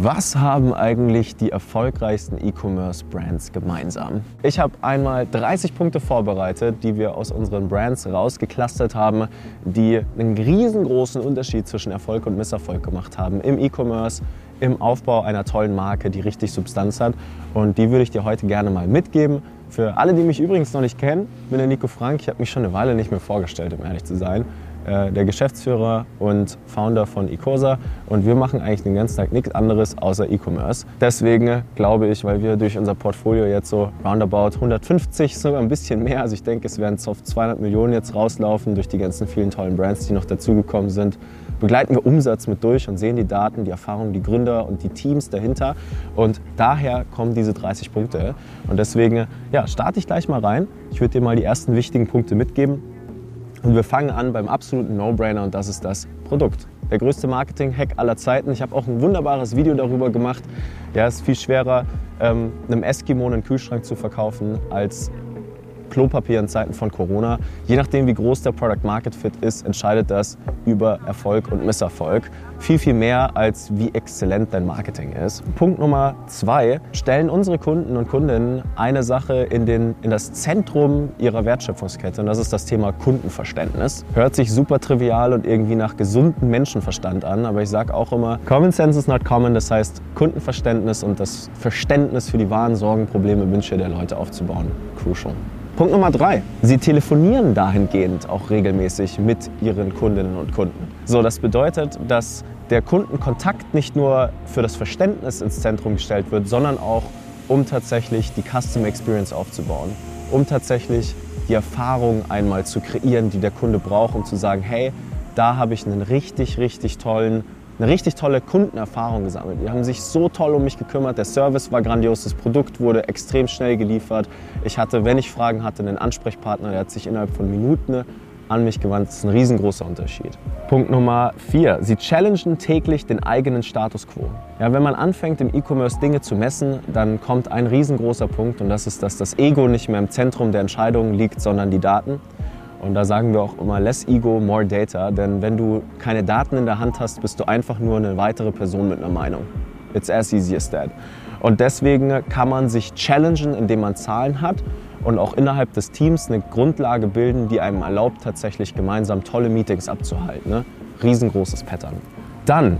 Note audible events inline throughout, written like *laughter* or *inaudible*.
Was haben eigentlich die erfolgreichsten E-Commerce-Brands gemeinsam? Ich habe einmal 30 Punkte vorbereitet, die wir aus unseren Brands rausgeklustert haben, die einen riesengroßen Unterschied zwischen Erfolg und Misserfolg gemacht haben im E-Commerce, im Aufbau einer tollen Marke, die richtig Substanz hat. Und die würde ich dir heute gerne mal mitgeben. Für alle, die mich übrigens noch nicht kennen, bin der Nico Frank. Ich habe mich schon eine Weile nicht mehr vorgestellt, um ehrlich zu sein. Äh, der Geschäftsführer und Founder von Ecosa und wir machen eigentlich den ganzen Tag nichts anderes außer E-Commerce. Deswegen glaube ich, weil wir durch unser Portfolio jetzt so roundabout 150, sogar ein bisschen mehr, also ich denke, es werden auf 200 Millionen jetzt rauslaufen durch die ganzen vielen tollen Brands, die noch dazugekommen sind, begleiten wir Umsatz mit durch und sehen die Daten, die Erfahrungen, die Gründer und die Teams dahinter. Und daher kommen diese 30 Punkte. Und deswegen ja, starte ich gleich mal rein. Ich würde dir mal die ersten wichtigen Punkte mitgeben. Und wir fangen an beim absoluten No-Brainer und das ist das Produkt. Der größte Marketing-Hack aller Zeiten. Ich habe auch ein wunderbares Video darüber gemacht. Ja, es ist viel schwerer, ähm, einem Eskimo einen Kühlschrank zu verkaufen, als Klopapier in Zeiten von Corona. Je nachdem, wie groß der Product Market Fit ist, entscheidet das über Erfolg und Misserfolg. Viel, viel mehr als wie exzellent dein Marketing ist. Punkt Nummer zwei, stellen unsere Kunden und Kundinnen eine Sache in, den, in das Zentrum ihrer Wertschöpfungskette und das ist das Thema Kundenverständnis. Hört sich super trivial und irgendwie nach gesundem Menschenverstand an, aber ich sage auch immer, Common Sense is not common, das heißt Kundenverständnis und das Verständnis für die wahren Sorgen, Probleme, Wünsche der Leute aufzubauen. Crucial. Punkt Nummer drei. Sie telefonieren dahingehend auch regelmäßig mit ihren Kundinnen und Kunden. So, das bedeutet, dass der Kundenkontakt nicht nur für das Verständnis ins Zentrum gestellt wird, sondern auch, um tatsächlich die Custom Experience aufzubauen, um tatsächlich die Erfahrung einmal zu kreieren, die der Kunde braucht, um zu sagen, hey, da habe ich einen richtig, richtig tollen eine richtig tolle Kundenerfahrung gesammelt. Die haben sich so toll um mich gekümmert. Der Service war grandios, das Produkt wurde extrem schnell geliefert. Ich hatte, wenn ich Fragen hatte, einen Ansprechpartner, der hat sich innerhalb von Minuten an mich gewandt. Das ist ein riesengroßer Unterschied. Punkt Nummer vier. Sie challengen täglich den eigenen Status quo. Ja, wenn man anfängt, im E-Commerce Dinge zu messen, dann kommt ein riesengroßer Punkt und das ist, dass das Ego nicht mehr im Zentrum der Entscheidungen liegt, sondern die Daten. Und da sagen wir auch immer less ego, more data. Denn wenn du keine Daten in der Hand hast, bist du einfach nur eine weitere Person mit einer Meinung. It's as easy as that. Und deswegen kann man sich challengen, indem man Zahlen hat und auch innerhalb des Teams eine Grundlage bilden, die einem erlaubt, tatsächlich gemeinsam tolle Meetings abzuhalten. Ne? Riesengroßes Pattern. Dann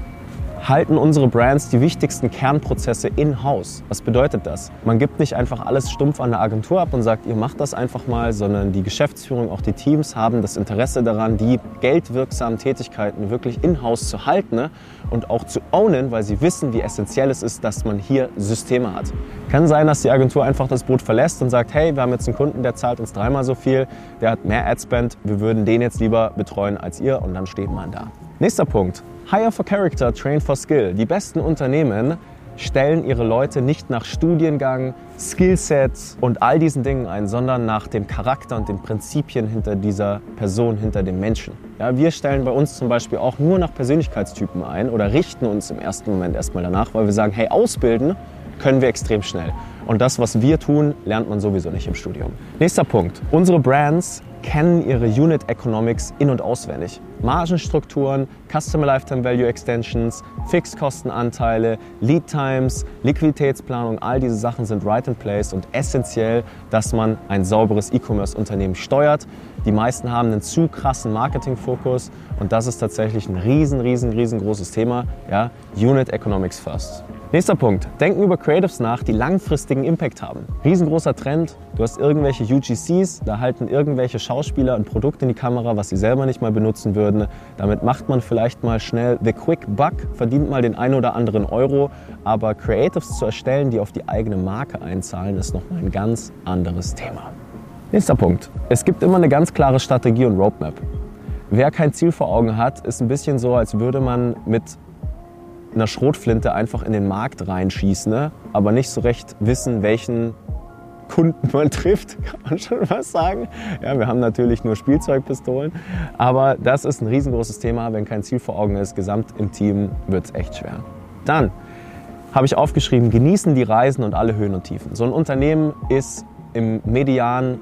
halten unsere Brands die wichtigsten Kernprozesse in-house. Was bedeutet das? Man gibt nicht einfach alles stumpf an der Agentur ab und sagt, ihr macht das einfach mal, sondern die Geschäftsführung, auch die Teams haben das Interesse daran, die geldwirksamen Tätigkeiten wirklich in-house zu halten ne? und auch zu ownen, weil sie wissen, wie essentiell es ist, dass man hier Systeme hat. Kann sein, dass die Agentur einfach das Boot verlässt und sagt, hey, wir haben jetzt einen Kunden, der zahlt uns dreimal so viel, der hat mehr Adspend, wir würden den jetzt lieber betreuen als ihr und dann steht man da. Nächster Punkt. Hire for Character, Train for Skill. Die besten Unternehmen stellen ihre Leute nicht nach Studiengang, Skillsets und all diesen Dingen ein, sondern nach dem Charakter und den Prinzipien hinter dieser Person, hinter dem Menschen. Ja, wir stellen bei uns zum Beispiel auch nur nach Persönlichkeitstypen ein oder richten uns im ersten Moment erstmal danach, weil wir sagen, hey, ausbilden können wir extrem schnell. Und das, was wir tun, lernt man sowieso nicht im Studium. Nächster Punkt. Unsere Brands kennen ihre Unit Economics in- und auswendig. Margenstrukturen, Customer Lifetime Value Extensions, Fixkostenanteile, Lead Times, Liquiditätsplanung, all diese Sachen sind right in place und essentiell, dass man ein sauberes E-Commerce-Unternehmen steuert. Die meisten haben einen zu krassen Marketingfokus und das ist tatsächlich ein riesen, riesen, riesengroßes Thema. Ja? Unit Economics first. Nächster Punkt. Denken über Creatives nach, die langfristigen Impact haben. Riesengroßer Trend. Du hast irgendwelche UGCs, da halten irgendwelche Schauspieler ein Produkt in die Kamera, was sie selber nicht mal benutzen würden. Damit macht man vielleicht mal schnell the quick buck, verdient mal den ein oder anderen Euro. Aber Creatives zu erstellen, die auf die eigene Marke einzahlen, ist nochmal ein ganz anderes Thema. Nächster Punkt. Es gibt immer eine ganz klare Strategie und Roadmap. Wer kein Ziel vor Augen hat, ist ein bisschen so, als würde man mit einer Schrotflinte einfach in den Markt reinschießen, ne? aber nicht so recht wissen, welchen Kunden *laughs* man trifft, kann man schon was sagen. Ja, wir haben natürlich nur Spielzeugpistolen, aber das ist ein riesengroßes Thema. Wenn kein Ziel vor Augen ist, gesamt im Team wird es echt schwer. Dann habe ich aufgeschrieben, genießen die Reisen und alle Höhen und Tiefen. So ein Unternehmen ist im Median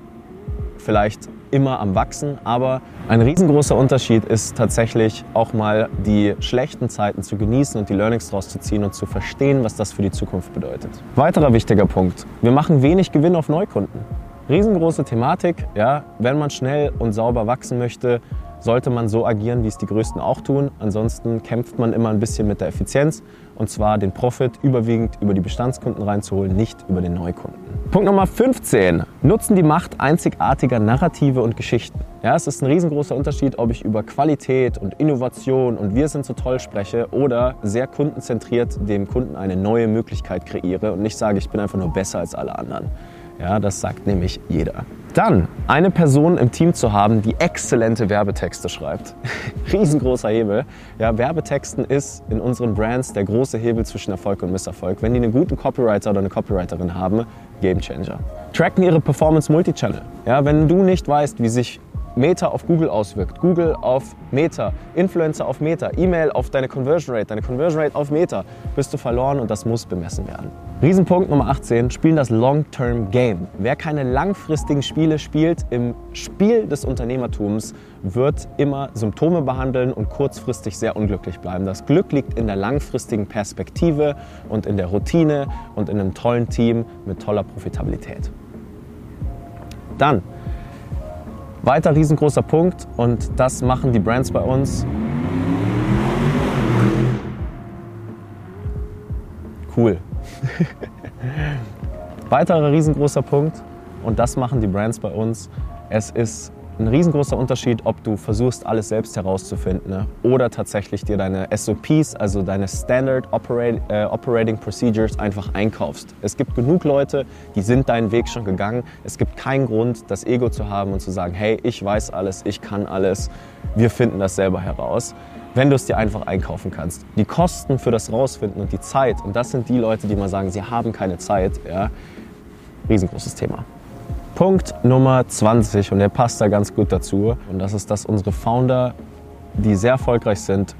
vielleicht immer am Wachsen, aber ein riesengroßer Unterschied ist tatsächlich auch mal die schlechten Zeiten zu genießen und die Learnings daraus zu ziehen und zu verstehen, was das für die Zukunft bedeutet. Weiterer wichtiger Punkt, wir machen wenig Gewinn auf Neukunden. Riesengroße Thematik, ja, wenn man schnell und sauber wachsen möchte, sollte man so agieren, wie es die Größten auch tun. Ansonsten kämpft man immer ein bisschen mit der Effizienz und zwar den Profit überwiegend über die Bestandskunden reinzuholen, nicht über den Neukunden. Punkt Nummer 15. Nutzen die Macht einzigartiger Narrative und Geschichten. Ja, es ist ein riesengroßer Unterschied, ob ich über Qualität und Innovation und wir sind so toll spreche oder sehr kundenzentriert dem Kunden eine neue Möglichkeit kreiere und nicht sage, ich bin einfach nur besser als alle anderen. Ja, das sagt nämlich jeder. Dann eine Person im Team zu haben, die exzellente Werbetexte schreibt. *laughs* Riesengroßer Hebel. Ja, Werbetexten ist in unseren Brands der große Hebel zwischen Erfolg und Misserfolg. Wenn die einen guten Copywriter oder eine Copywriterin haben, Game Changer. Tracken ihre Performance Multichannel. Ja, wenn du nicht weißt, wie sich Meta auf Google auswirkt, Google auf Meta, Influencer auf Meta, E-Mail auf deine Conversion Rate, deine Conversion Rate auf Meta, bist du verloren und das muss bemessen werden. Riesenpunkt Nummer 18, spielen das Long-Term Game. Wer keine langfristigen Spiele spielt im Spiel des Unternehmertums, wird immer Symptome behandeln und kurzfristig sehr unglücklich bleiben. Das Glück liegt in der langfristigen Perspektive und in der Routine und in einem tollen Team mit toller Profitabilität. Dann weiter riesengroßer Punkt und das machen die Brands bei uns. Cool. *laughs* Weiterer riesengroßer Punkt und das machen die Brands bei uns. Es ist ein riesengroßer Unterschied, ob du versuchst, alles selbst herauszufinden ne? oder tatsächlich dir deine SOPs, also deine Standard Operate, äh, Operating Procedures, einfach einkaufst. Es gibt genug Leute, die sind deinen Weg schon gegangen. Es gibt keinen Grund, das Ego zu haben und zu sagen, hey, ich weiß alles, ich kann alles, wir finden das selber heraus wenn du es dir einfach einkaufen kannst. Die Kosten für das Rausfinden und die Zeit, und das sind die Leute, die mal sagen, sie haben keine Zeit, ja, riesengroßes Thema. Punkt Nummer 20 und der passt da ganz gut dazu. Und das ist, dass unsere Founder, die sehr erfolgreich sind,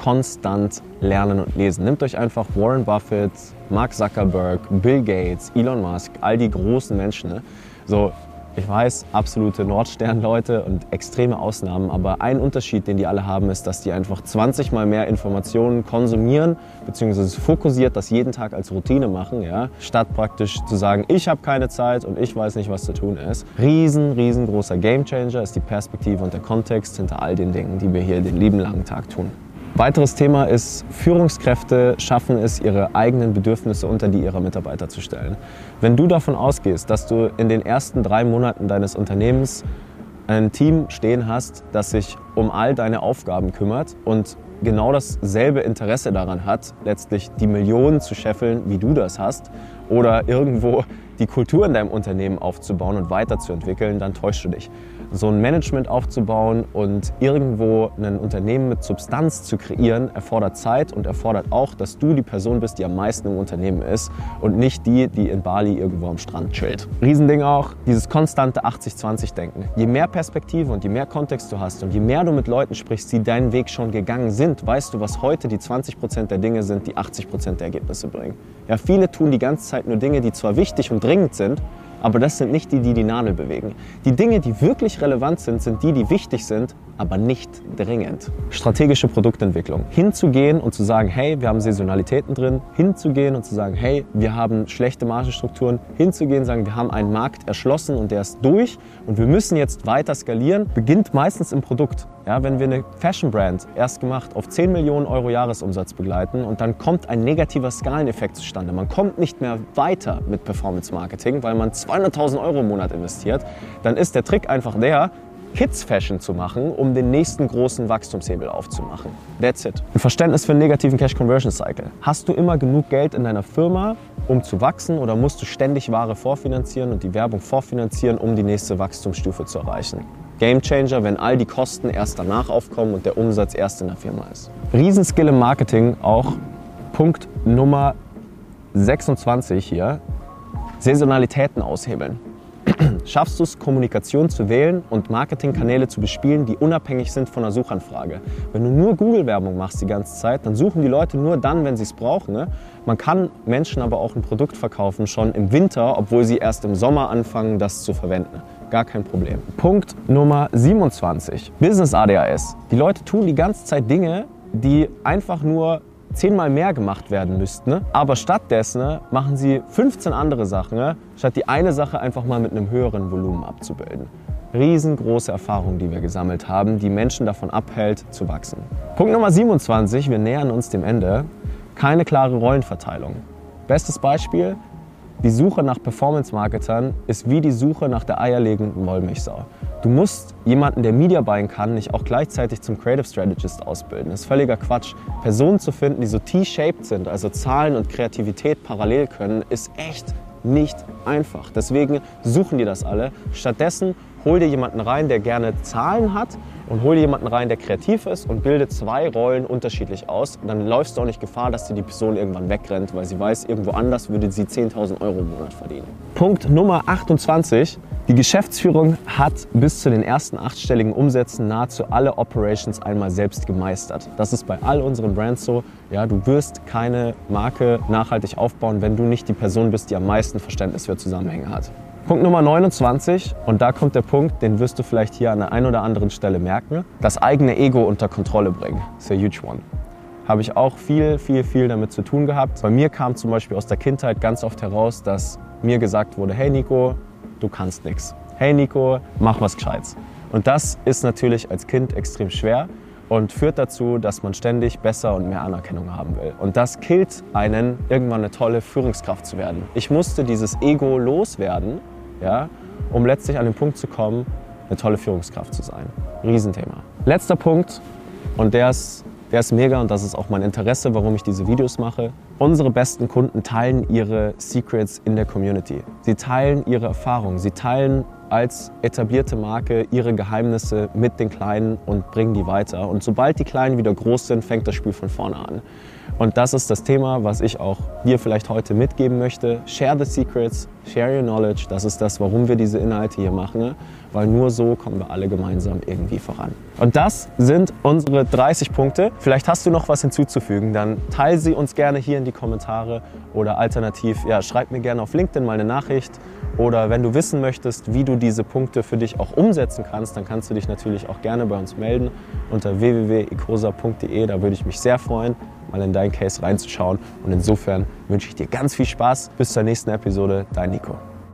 konstant lernen und lesen. Nehmt euch einfach Warren Buffett, Mark Zuckerberg, Bill Gates, Elon Musk, all die großen Menschen. Ne? So, ich weiß, absolute Nordsternleute und extreme Ausnahmen, aber ein Unterschied, den die alle haben, ist, dass die einfach 20 mal mehr Informationen konsumieren, beziehungsweise fokussiert das jeden Tag als Routine machen, ja, statt praktisch zu sagen, ich habe keine Zeit und ich weiß nicht, was zu tun ist. Riesen, riesengroßer Gamechanger ist die Perspektive und der Kontext hinter all den Dingen, die wir hier den lieben langen Tag tun. Weiteres Thema ist, Führungskräfte schaffen es, ihre eigenen Bedürfnisse unter die ihrer Mitarbeiter zu stellen. Wenn du davon ausgehst, dass du in den ersten drei Monaten deines Unternehmens ein Team stehen hast, das sich um all deine Aufgaben kümmert und genau dasselbe Interesse daran hat, letztlich die Millionen zu scheffeln, wie du das hast, oder irgendwo die Kultur in deinem Unternehmen aufzubauen und weiterzuentwickeln, dann täuschst du dich so ein Management aufzubauen und irgendwo ein Unternehmen mit Substanz zu kreieren, erfordert Zeit und erfordert auch, dass du die Person bist, die am meisten im Unternehmen ist und nicht die, die in Bali irgendwo am Strand chillt. Riesending auch, dieses konstante 80-20-Denken. Je mehr Perspektive und je mehr Kontext du hast und je mehr du mit Leuten sprichst, die deinen Weg schon gegangen sind, weißt du, was heute die 20% der Dinge sind, die 80% der Ergebnisse bringen. Ja, viele tun die ganze Zeit nur Dinge, die zwar wichtig und dringend sind, aber das sind nicht die, die die Nadel bewegen. Die Dinge, die wirklich relevant sind, sind die, die wichtig sind, aber nicht dringend. Strategische Produktentwicklung. Hinzugehen und zu sagen, hey, wir haben Saisonalitäten drin. Hinzugehen und zu sagen, hey, wir haben schlechte Margenstrukturen. Hinzugehen, und sagen, wir haben einen Markt erschlossen und der ist durch und wir müssen jetzt weiter skalieren, beginnt meistens im Produkt. Ja, wenn wir eine Fashion Brand erst gemacht auf 10 Millionen Euro Jahresumsatz begleiten und dann kommt ein negativer Skaleneffekt zustande. Man kommt nicht mehr weiter mit Performance Marketing, weil man 200.000 Euro im Monat investiert, dann ist der Trick einfach der, Kids Fashion zu machen, um den nächsten großen Wachstumshebel aufzumachen. That's it. Ein Verständnis für einen negativen Cash Conversion Cycle. Hast du immer genug Geld in deiner Firma, um zu wachsen oder musst du ständig Ware vorfinanzieren und die Werbung vorfinanzieren, um die nächste Wachstumsstufe zu erreichen? Game Changer, wenn all die Kosten erst danach aufkommen und der Umsatz erst in der Firma ist. Riesenskill im Marketing auch Punkt Nummer 26 hier. Saisonalitäten aushebeln. *clears throat* Schaffst du es, Kommunikation zu wählen und Marketingkanäle zu bespielen, die unabhängig sind von der Suchanfrage? Wenn du nur Google-Werbung machst die ganze Zeit, dann suchen die Leute nur dann, wenn sie es brauchen. Ne? Man kann Menschen aber auch ein Produkt verkaufen schon im Winter, obwohl sie erst im Sommer anfangen, das zu verwenden. Gar kein Problem. Punkt Nummer 27, Business ADHS. Die Leute tun die ganze Zeit Dinge, die einfach nur zehnmal mehr gemacht werden müssten. Ne? Aber stattdessen ne, machen sie 15 andere Sachen, ne? statt die eine Sache einfach mal mit einem höheren Volumen abzubilden. Riesengroße Erfahrung, die wir gesammelt haben, die Menschen davon abhält, zu wachsen. Punkt Nummer 27, wir nähern uns dem Ende. Keine klare Rollenverteilung. Bestes Beispiel, die Suche nach Performance-Marketern ist wie die Suche nach der eierlegenden Wollmilchsau. Du musst jemanden, der Media buying kann, nicht auch gleichzeitig zum Creative Strategist ausbilden. Das ist völliger Quatsch. Personen zu finden, die so T-shaped sind, also Zahlen und Kreativität parallel können, ist echt nicht einfach. Deswegen suchen die das alle. Stattdessen hol dir jemanden rein, der gerne Zahlen hat und hol dir jemanden rein, der kreativ ist und bilde zwei Rollen unterschiedlich aus. Dann läufst du auch nicht Gefahr, dass dir die Person irgendwann wegrennt, weil sie weiß, irgendwo anders würde sie 10.000 Euro im Monat verdienen. Punkt Nummer 28. Die Geschäftsführung hat bis zu den ersten achtstelligen Umsätzen nahezu alle Operations einmal selbst gemeistert. Das ist bei all unseren Brands so. Ja, du wirst keine Marke nachhaltig aufbauen, wenn du nicht die Person bist, die am meisten Verständnis für Zusammenhänge hat. Punkt Nummer 29, und da kommt der Punkt, den wirst du vielleicht hier an der einen oder anderen Stelle merken, das eigene Ego unter Kontrolle bringen. Das ist a huge one. Habe ich auch viel, viel, viel damit zu tun gehabt. Bei mir kam zum Beispiel aus der Kindheit ganz oft heraus, dass mir gesagt wurde, hey Nico, du kannst nichts. Hey Nico, mach was Gescheites. Und das ist natürlich als Kind extrem schwer und führt dazu, dass man ständig besser und mehr Anerkennung haben will. Und das killt einen, irgendwann eine tolle Führungskraft zu werden. Ich musste dieses Ego loswerden ja, um letztlich an den Punkt zu kommen, eine tolle Führungskraft zu sein. Riesenthema. Letzter Punkt, und der ist, der ist mega und das ist auch mein Interesse, warum ich diese Videos mache. Unsere besten Kunden teilen ihre Secrets in der Community. Sie teilen ihre Erfahrungen, sie teilen als etablierte Marke ihre Geheimnisse mit den Kleinen und bringen die weiter. Und sobald die Kleinen wieder groß sind, fängt das Spiel von vorne an. Und das ist das Thema, was ich auch dir vielleicht heute mitgeben möchte. Share the secrets, share your knowledge. Das ist das, warum wir diese Inhalte hier machen, weil nur so kommen wir alle gemeinsam irgendwie voran. Und das sind unsere 30 Punkte. Vielleicht hast du noch was hinzuzufügen, dann teile sie uns gerne hier in die Kommentare oder alternativ, ja, schreib mir gerne auf LinkedIn mal eine Nachricht. Oder wenn du wissen möchtest, wie du diese Punkte für dich auch umsetzen kannst, dann kannst du dich natürlich auch gerne bei uns melden unter www.icosa.de. Da würde ich mich sehr freuen mal in deinen Case reinzuschauen. Und insofern wünsche ich dir ganz viel Spaß. Bis zur nächsten Episode. Dein Nico.